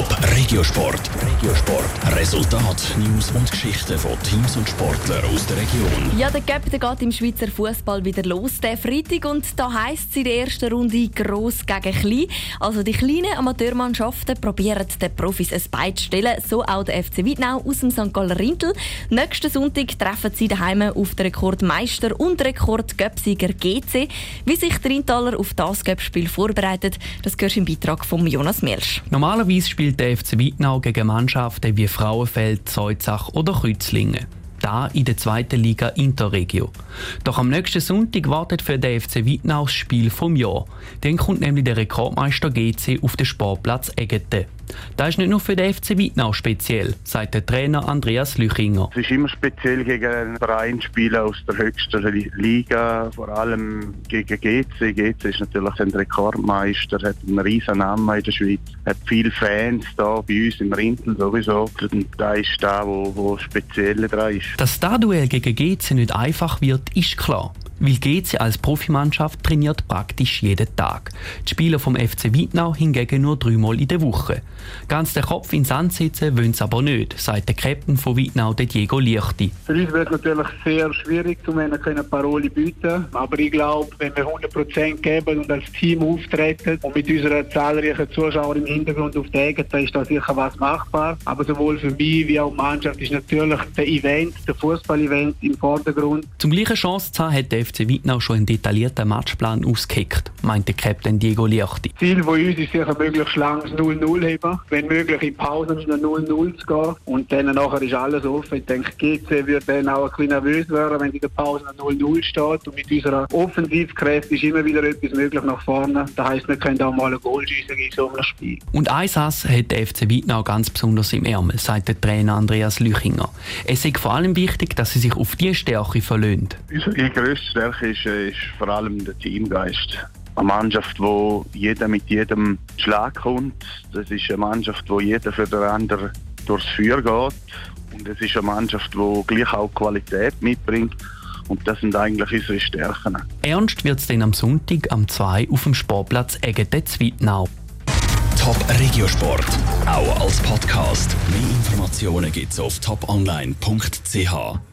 Top Regiosport. Regiosport. Resultat, News und Geschichten von Teams und Sportlern aus der Region. Ja, der Gap der geht im Schweizer Fußball wieder los, der Freitag. Und da heisst es in der ersten Runde gross gegen klein. Also die kleinen Amateurmannschaften probieren den Profis ein Bein zu stellen. So auch der FC Wittnau aus dem St. Galler Rintel. Nächsten Sonntag treffen sie daheim auf den Rekordmeister und Rekord-Göpsieger GC. Wie sich der Rintaler auf das Göpspiel vorbereitet, das gehört im Beitrag von Jonas Melsch. Normalerweise spielt der FC Wittnau gegen Mannschaften wie Frauenfeld, Zeuzach oder Kreuzlingen. Da in der zweiten Liga Interregio. Doch am nächsten Sonntag wartet für den FC Wittnau das Spiel vom Jahr. Dann kommt nämlich der Rekordmeister GC auf den Sportplatz Egete. Das ist nicht nur für den FC Wittnau speziell, sagt der Trainer Andreas Lüchinger. Es ist immer speziell gegen einen Verein spielen aus der höchsten Liga, vor allem gegen GC. GC ist natürlich ein Rekordmeister, hat einen riesen Namen in der Schweiz, hat viele Fans da bei uns im Rintel sowieso. Und da ist da, wo, wo speziell dran ist. Dass das Duell gegen GC nicht einfach wird, ist klar weil GC als Profimannschaft trainiert praktisch jeden Tag. Die Spieler vom FC Wittnau hingegen nur dreimal in der Woche. Ganz den Kopf in den Sand setzen wollen sie aber nicht, sagt der Captain von Wittnau, Diego Lichti. Für uns wird es natürlich sehr schwierig, um eine Parole bieten. Aber ich glaube, wenn wir 100% geben und als Team auftreten und mit unserer zahlreichen Zuschauer im Hintergrund auf der Ecke, ist da sicher was machbar. Aber sowohl für mich wie auch die Mannschaft ist natürlich der Event, der Fußball-Event im Vordergrund. Zum gleichen Chance zu haben, hat der FC Wittnau schon einen detaillierten Matchplan ausgeheckt, meinte Captain Diego Liachti. Ziel von uns ist sicher möglichst langes 0-0 haben, wenn möglich in Pausen mit 0-0 zu gehen und dann nachher ist alles offen. Ich denke, GC wird dann auch ein bisschen nervös werden, wenn in der Pause 0-0 steht und mit unserer Offensivkräfte ist immer wieder etwas möglich nach vorne. Das heisst, wir können auch mal ein Goal schießen in so einem Spiel. Und ein Sass hat der FC Wittnau ganz besonders im Ärmel, sagt der Trainer Andreas Lüchinger. Es ist vor allem wichtig, dass sie sich auf diese Stärke verlöhnt. Unsere grösste Stärke ist, äh, ist vor allem der Teamgeist. Eine Mannschaft, wo jeder mit jedem Schlag kommt. Das ist eine Mannschaft, wo jeder für den anderen durchs Feuer geht. Und es ist eine Mannschaft, die gleich auch Qualität mitbringt. Und das sind eigentlich unsere Stärken. Ernst wird es dann am Sonntag am 2 auf dem Sportplatz Egede Zwittnau. Top Regiosport, auch als Podcast. Mehr Informationen gibt es auf toponline.ch.